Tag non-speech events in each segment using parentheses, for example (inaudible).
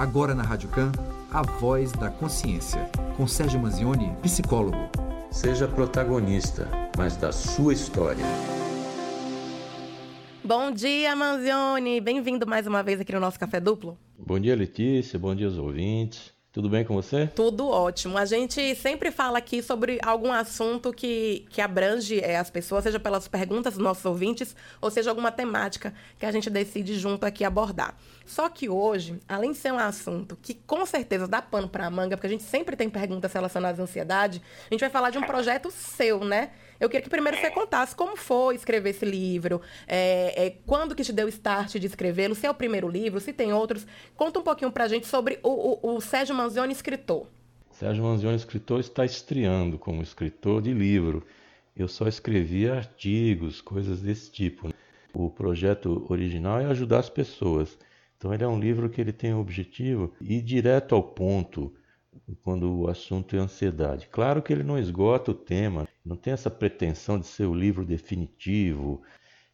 Agora na Rádio Can, a voz da consciência, com Sérgio Manzioni, psicólogo. Seja protagonista, mas da sua história. Bom dia, Manzioni! Bem-vindo mais uma vez aqui no nosso Café Duplo. Bom dia, Letícia. Bom dia aos ouvintes. Tudo bem com você? Tudo ótimo. A gente sempre fala aqui sobre algum assunto que, que abrange é, as pessoas, seja pelas perguntas dos nossos ouvintes, ou seja alguma temática que a gente decide junto aqui abordar. Só que hoje, além de ser um assunto que com certeza dá pano para a manga, porque a gente sempre tem perguntas relacionadas à ansiedade, a gente vai falar de um projeto seu, né? Eu queria que primeiro você contasse como foi escrever esse livro, é, é, quando que te deu o start de escrevê-lo, se é o primeiro livro, se tem outros. Conta um pouquinho pra gente sobre o, o, o Sérgio Manzioni, escritor. Sérgio Manzioni, escritor, está estreando como escritor de livro. Eu só escrevia artigos, coisas desse tipo. Né? O projeto original é ajudar as pessoas. Então ele é um livro que ele tem o objetivo de ir direto ao ponto, quando o assunto é ansiedade. Claro que ele não esgota o tema, não tem essa pretensão de ser o livro definitivo.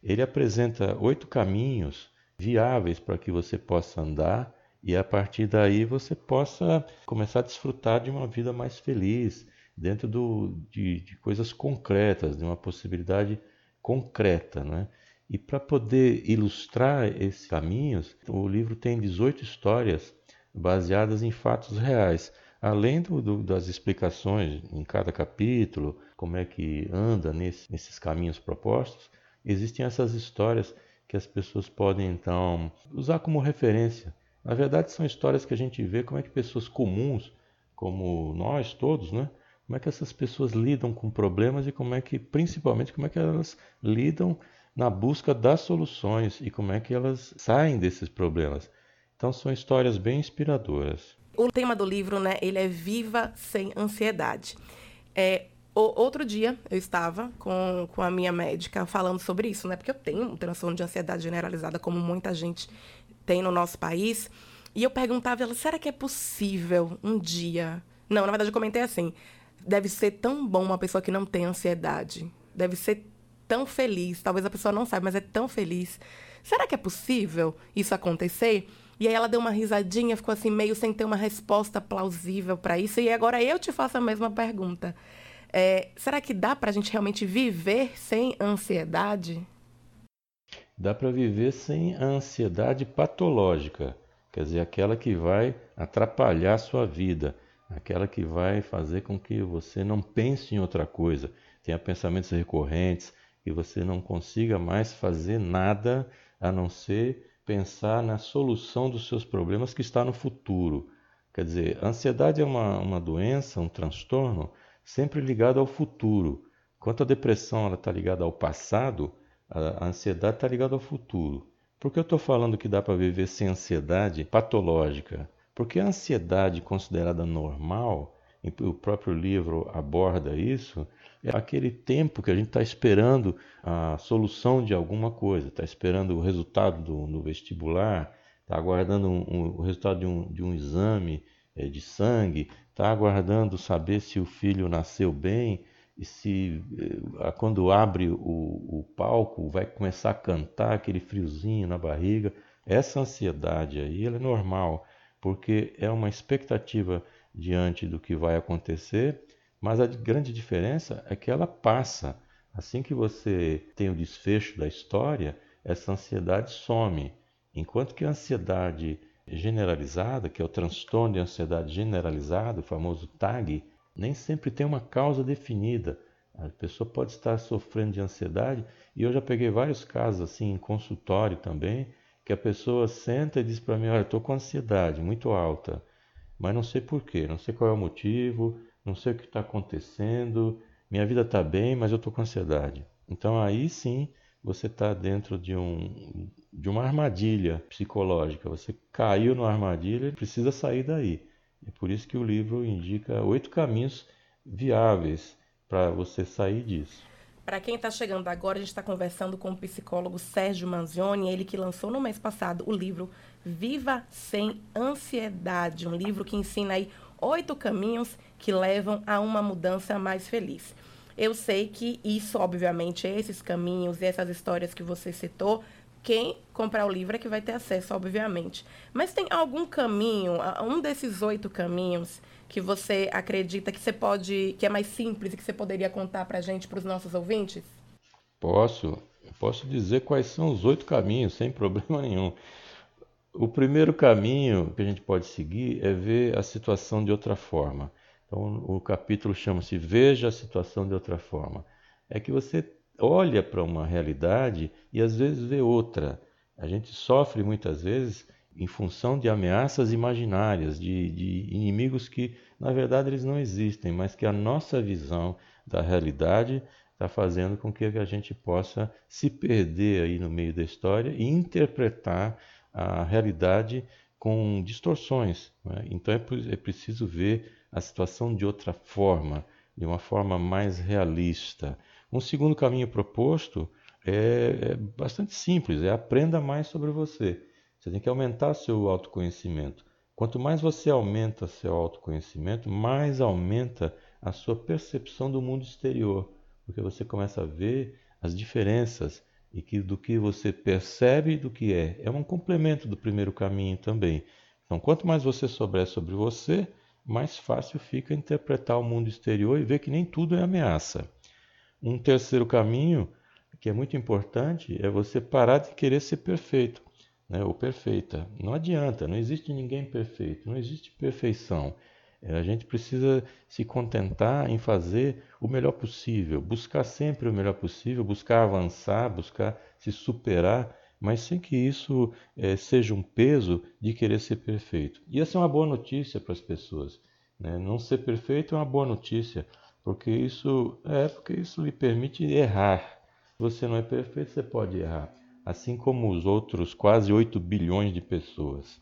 Ele apresenta oito caminhos viáveis para que você possa andar e a partir daí você possa começar a desfrutar de uma vida mais feliz, dentro do, de, de coisas concretas, de uma possibilidade concreta. Né? E para poder ilustrar esses caminhos, o livro tem 18 histórias baseadas em fatos reais. Além do, do, das explicações em cada capítulo, como é que anda nesse, nesses caminhos propostos, existem essas histórias que as pessoas podem então usar como referência. Na verdade, são histórias que a gente vê como é que pessoas comuns, como nós todos, né? Como é que essas pessoas lidam com problemas e como é que, principalmente, como é que elas lidam na busca das soluções e como é que elas saem desses problemas. Então, são histórias bem inspiradoras. O tema do livro, né, ele é Viva Sem Ansiedade. É, o, outro dia eu estava com, com a minha médica falando sobre isso, né? Porque eu tenho um transtorno de ansiedade generalizada, como muita gente tem no nosso país. E eu perguntava ela, será que é possível um dia... Não, na verdade eu comentei assim, deve ser tão bom uma pessoa que não tem ansiedade. Deve ser tão feliz. Talvez a pessoa não saiba, mas é tão feliz. Será que é possível isso acontecer? E aí ela deu uma risadinha, ficou assim, meio sem ter uma resposta plausível para isso. E agora eu te faço a mesma pergunta. É, será que dá para a gente realmente viver sem ansiedade? Dá para viver sem a ansiedade patológica, quer dizer, aquela que vai atrapalhar a sua vida, aquela que vai fazer com que você não pense em outra coisa, tenha pensamentos recorrentes, que você não consiga mais fazer nada a não ser pensar na solução dos seus problemas que está no futuro. Quer dizer, a ansiedade é uma, uma doença, um transtorno, sempre ligado ao futuro. Enquanto a depressão está ligada ao passado, a, a ansiedade está ligada ao futuro. Por que eu estou falando que dá para viver sem ansiedade patológica? Porque a ansiedade considerada normal, o próprio livro aborda isso, é aquele tempo que a gente está esperando a solução de alguma coisa, está esperando o resultado do, do vestibular, está aguardando um, um, o resultado de um, de um exame é, de sangue, está aguardando saber se o filho nasceu bem e se é, quando abre o, o palco vai começar a cantar aquele friozinho na barriga. Essa ansiedade aí ela é normal, porque é uma expectativa diante do que vai acontecer mas a grande diferença é que ela passa. Assim que você tem o desfecho da história, essa ansiedade some. Enquanto que a ansiedade generalizada, que é o transtorno de ansiedade generalizada, o famoso TAG, nem sempre tem uma causa definida. A pessoa pode estar sofrendo de ansiedade, e eu já peguei vários casos assim em consultório também, que a pessoa senta e diz para mim: Olha, estou com ansiedade muito alta, mas não sei porquê, não sei qual é o motivo, não sei o que está acontecendo, minha vida está bem, mas eu estou com ansiedade. Então aí sim você está dentro de, um, de uma armadilha psicológica. Você caiu numa armadilha e precisa sair daí. É por isso que o livro indica oito caminhos viáveis para você sair disso. Para quem está chegando agora, a gente está conversando com o psicólogo Sérgio Manzioni, ele que lançou no mês passado o livro Viva Sem Ansiedade, um livro que ensina aí oito caminhos que levam a uma mudança mais feliz. Eu sei que isso, obviamente, esses caminhos e essas histórias que você citou, quem comprar o livro é que vai ter acesso, obviamente. Mas tem algum caminho, um desses oito caminhos, que você acredita que você pode, que é mais simples e que você poderia contar para a gente, para os nossos ouvintes? Posso. Posso dizer quais são os oito caminhos, sem (laughs) problema nenhum. O primeiro caminho que a gente pode seguir é ver a situação de outra forma. Então, o capítulo chama-se Veja a situação de outra forma. É que você olha para uma realidade e às vezes vê outra. A gente sofre muitas vezes em função de ameaças imaginárias, de, de, inimigos que, na verdade, eles não existem, mas que a nossa visão da realidade está fazendo com que a gente possa se perder aí no meio da história e interpretar a realidade com distorções. Né? Então é, é preciso ver a situação de outra forma, de uma forma mais realista. Um segundo caminho proposto é, é bastante simples, é aprenda mais sobre você. Você tem que aumentar seu autoconhecimento. Quanto mais você aumenta seu autoconhecimento, mais aumenta a sua percepção do mundo exterior, porque você começa a ver as diferenças e que do que você percebe do que é. É um complemento do primeiro caminho também. Então, quanto mais você souber sobre você, mais fácil fica interpretar o mundo exterior e ver que nem tudo é ameaça. Um terceiro caminho, que é muito importante, é você parar de querer ser perfeito né, ou perfeita. Não adianta, não existe ninguém perfeito, não existe perfeição. É, a gente precisa se contentar em fazer o melhor possível, buscar sempre o melhor possível, buscar avançar, buscar se superar, mas sem que isso é, seja um peso de querer ser perfeito. E essa é uma boa notícia para as pessoas. Né? Não ser perfeito é uma boa notícia, porque isso é porque isso lhe permite errar. Se você não é perfeito, você pode errar assim como os outros quase 8 bilhões de pessoas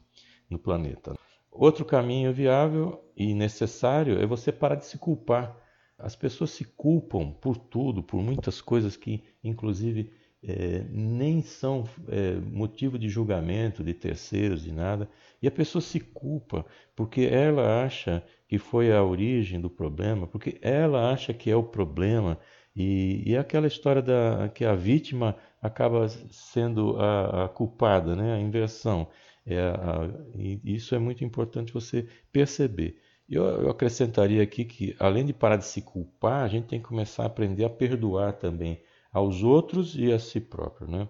no planeta. Outro caminho viável e necessário é você parar de se culpar. As pessoas se culpam por tudo, por muitas coisas que, inclusive, é, nem são é, motivo de julgamento de terceiros, de nada. E a pessoa se culpa porque ela acha que foi a origem do problema, porque ela acha que é o problema. E, e é aquela história da que a vítima acaba sendo a, a culpada, né? a inversão. É a, isso é muito importante você perceber. Eu, eu acrescentaria aqui que, além de parar de se culpar, a gente tem que começar a aprender a perdoar também aos outros e a si próprio. Né?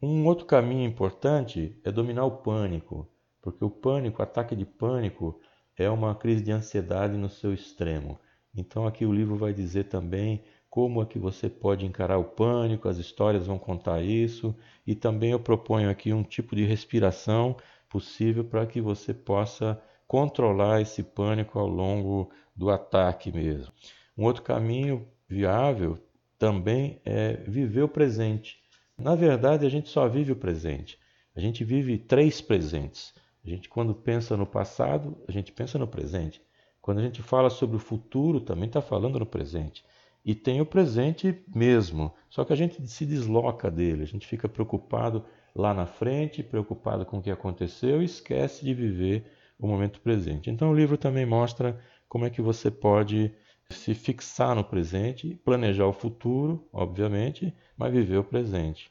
Um outro caminho importante é dominar o pânico, porque o pânico, o ataque de pânico, é uma crise de ansiedade no seu extremo. Então, aqui o livro vai dizer também como é que você pode encarar o pânico, as histórias vão contar isso, e também eu proponho aqui um tipo de respiração possível para que você possa controlar esse pânico ao longo do ataque mesmo. Um outro caminho viável também é viver o presente. Na verdade, a gente só vive o presente. A gente vive três presentes. A gente, quando pensa no passado, a gente pensa no presente. Quando a gente fala sobre o futuro, também está falando no presente e tem o presente mesmo. Só que a gente se desloca dele, a gente fica preocupado lá na frente, preocupado com o que aconteceu e esquece de viver o momento presente. Então o livro também mostra como é que você pode se fixar no presente, planejar o futuro, obviamente, mas viver o presente.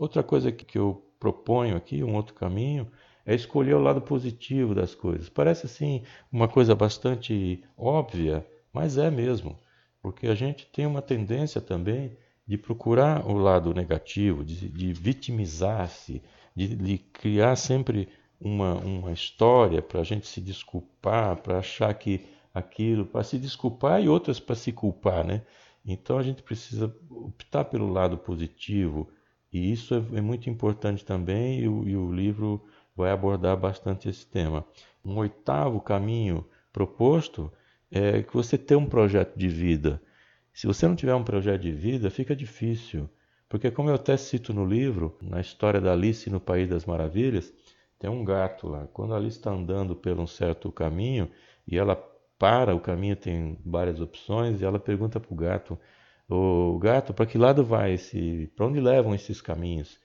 Outra coisa que eu proponho aqui, um outro caminho, é escolher o lado positivo das coisas. Parece assim uma coisa bastante óbvia, mas é mesmo porque a gente tem uma tendência também de procurar o lado negativo, de, de vitimizar-se, de, de, criar sempre uma, uma história para a gente se desculpar, para achar que aquilo, para se desculpar e outras para se culpar, né? Então a gente precisa optar pelo lado positivo e isso é, é muito importante também e o, e o livro vai abordar bastante esse tema. Um oitavo caminho proposto é que você tem um projeto de vida. Se você não tiver um projeto de vida, fica difícil. Porque, como eu até cito no livro, na história da Alice no País das Maravilhas, tem um gato lá. Quando a Alice está andando por um certo caminho e ela para, o caminho tem várias opções, e ela pergunta para o gato: O gato, para que lado vai esse. Para onde levam esses caminhos?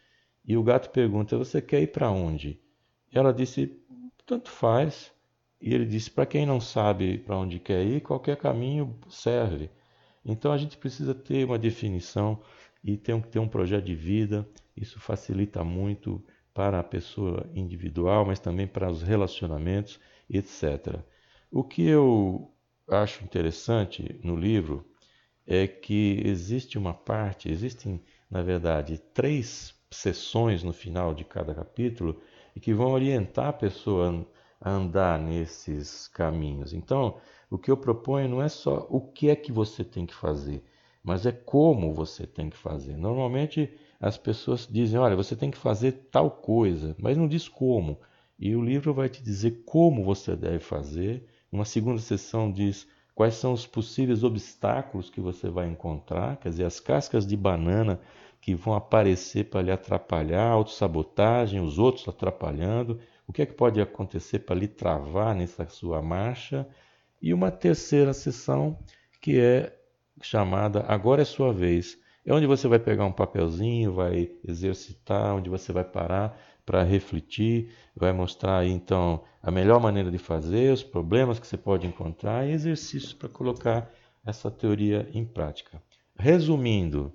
E o gato pergunta: Você quer ir para onde? E ela disse: Tanto faz. E ele disse: Para quem não sabe para onde quer ir, qualquer caminho serve. Então a gente precisa ter uma definição e tem que ter um projeto de vida. Isso facilita muito para a pessoa individual, mas também para os relacionamentos, etc. O que eu acho interessante no livro é que existe uma parte, existem, na verdade, três sessões no final de cada capítulo e que vão orientar a pessoa a andar nesses caminhos. Então, o que eu proponho não é só o que é que você tem que fazer, mas é como você tem que fazer. Normalmente as pessoas dizem: olha, você tem que fazer tal coisa, mas não diz como. E o livro vai te dizer como você deve fazer. Uma segunda sessão diz quais são os possíveis obstáculos que você vai encontrar, quer dizer, as cascas de banana que vão aparecer para lhe atrapalhar, autossabotagem, os outros atrapalhando, o que é que pode acontecer para lhe travar nessa sua marcha. E uma terceira sessão que é chamada Agora é Sua Vez. É onde você vai pegar um papelzinho, vai exercitar, onde você vai parar para refletir, vai mostrar aí então a melhor maneira de fazer, os problemas que você pode encontrar e exercícios para colocar essa teoria em prática. Resumindo,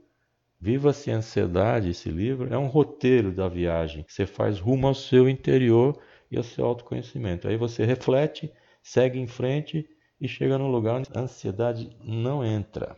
Viva-se Ansiedade, esse livro, é um roteiro da viagem você faz rumo ao seu interior e ao seu autoconhecimento. Aí você reflete, segue em frente e chega num lugar onde a ansiedade não entra.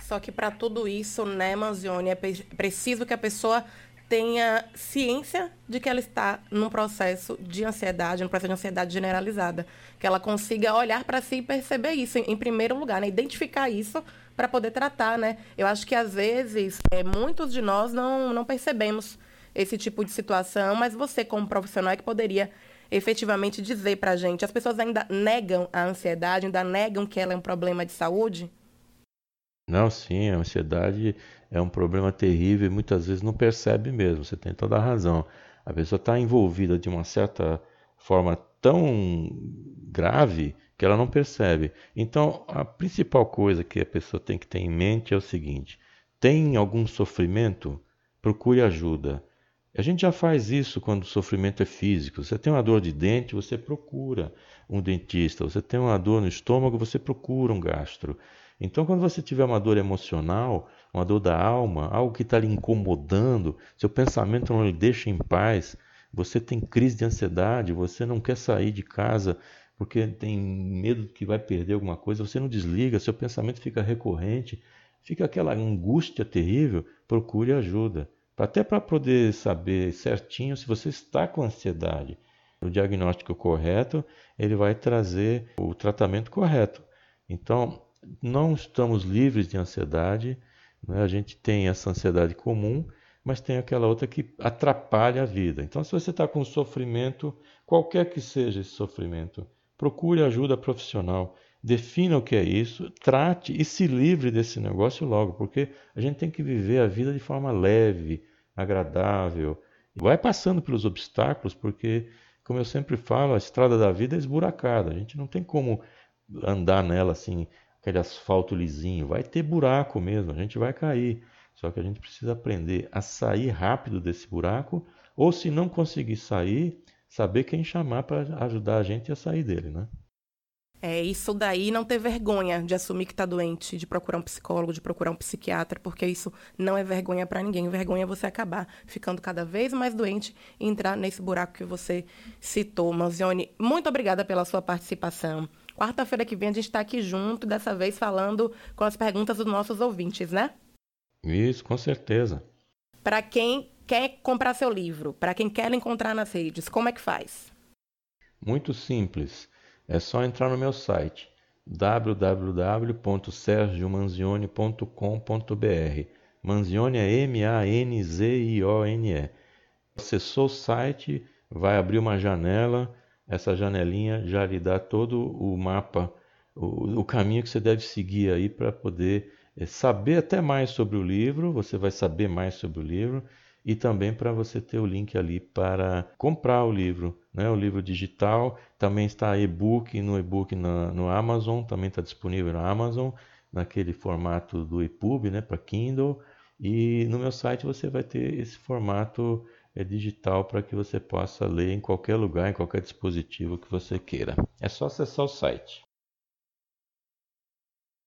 Só que para tudo isso, né, Manzioni, é preciso que a pessoa tenha ciência de que ela está num processo de ansiedade, num processo de ansiedade generalizada. Que ela consiga olhar para si e perceber isso, em, primeiro lugar, né? identificar isso para poder tratar, né? Eu acho que às vezes é, muitos de nós não, não percebemos esse tipo de situação, mas você, como profissional, é que poderia efetivamente dizer para a gente? As pessoas ainda negam a ansiedade, ainda negam que ela é um problema de saúde? Não, sim, a ansiedade é um problema terrível e muitas vezes não percebe mesmo. Você tem toda a razão. A pessoa está envolvida de uma certa forma tão grave que ela não percebe. Então, a principal coisa que a pessoa tem que ter em mente é o seguinte: tem algum sofrimento? Procure ajuda. A gente já faz isso quando o sofrimento é físico. Você tem uma dor de dente, você procura um dentista. Você tem uma dor no estômago, você procura um gastro. Então, quando você tiver uma dor emocional, uma dor da alma, algo que está lhe incomodando, seu pensamento não lhe deixa em paz, você tem crise de ansiedade, você não quer sair de casa porque tem medo que vai perder alguma coisa, você não desliga, seu pensamento fica recorrente, fica aquela angústia terrível, procure ajuda até para poder saber certinho se você está com ansiedade. O diagnóstico correto, ele vai trazer o tratamento correto. Então, não estamos livres de ansiedade, né? a gente tem essa ansiedade comum, mas tem aquela outra que atrapalha a vida. Então, se você está com sofrimento, qualquer que seja esse sofrimento, procure ajuda profissional. Defina o que é isso, trate e se livre desse negócio logo, porque a gente tem que viver a vida de forma leve, agradável. Vai passando pelos obstáculos, porque, como eu sempre falo, a estrada da vida é esburacada. A gente não tem como andar nela assim, aquele asfalto lisinho. Vai ter buraco mesmo, a gente vai cair. Só que a gente precisa aprender a sair rápido desse buraco, ou se não conseguir sair, saber quem chamar para ajudar a gente a sair dele, né? É isso daí, não ter vergonha de assumir que está doente, de procurar um psicólogo, de procurar um psiquiatra, porque isso não é vergonha para ninguém. Vergonha é você acabar ficando cada vez mais doente e entrar nesse buraco que você citou. Manzione, muito obrigada pela sua participação. Quarta-feira que vem a gente está aqui junto, dessa vez falando com as perguntas dos nossos ouvintes, né? Isso, com certeza. Para quem quer comprar seu livro, para quem quer encontrar nas redes, como é que faz? Muito simples é só entrar no meu site www.sergiomanzione.com.br. Manzione é M-A-N-Z-I-O-N-E. Acessou o site, vai abrir uma janela, essa janelinha já lhe dá todo o mapa, o, o caminho que você deve seguir aí para poder é, saber até mais sobre o livro, você vai saber mais sobre o livro e também para você ter o link ali para comprar o livro, né? o livro digital, também está e-book no e-book no Amazon, também está disponível na Amazon, naquele formato do EPUB, né? para Kindle, e no meu site você vai ter esse formato é, digital para que você possa ler em qualquer lugar, em qualquer dispositivo que você queira. É só acessar o site.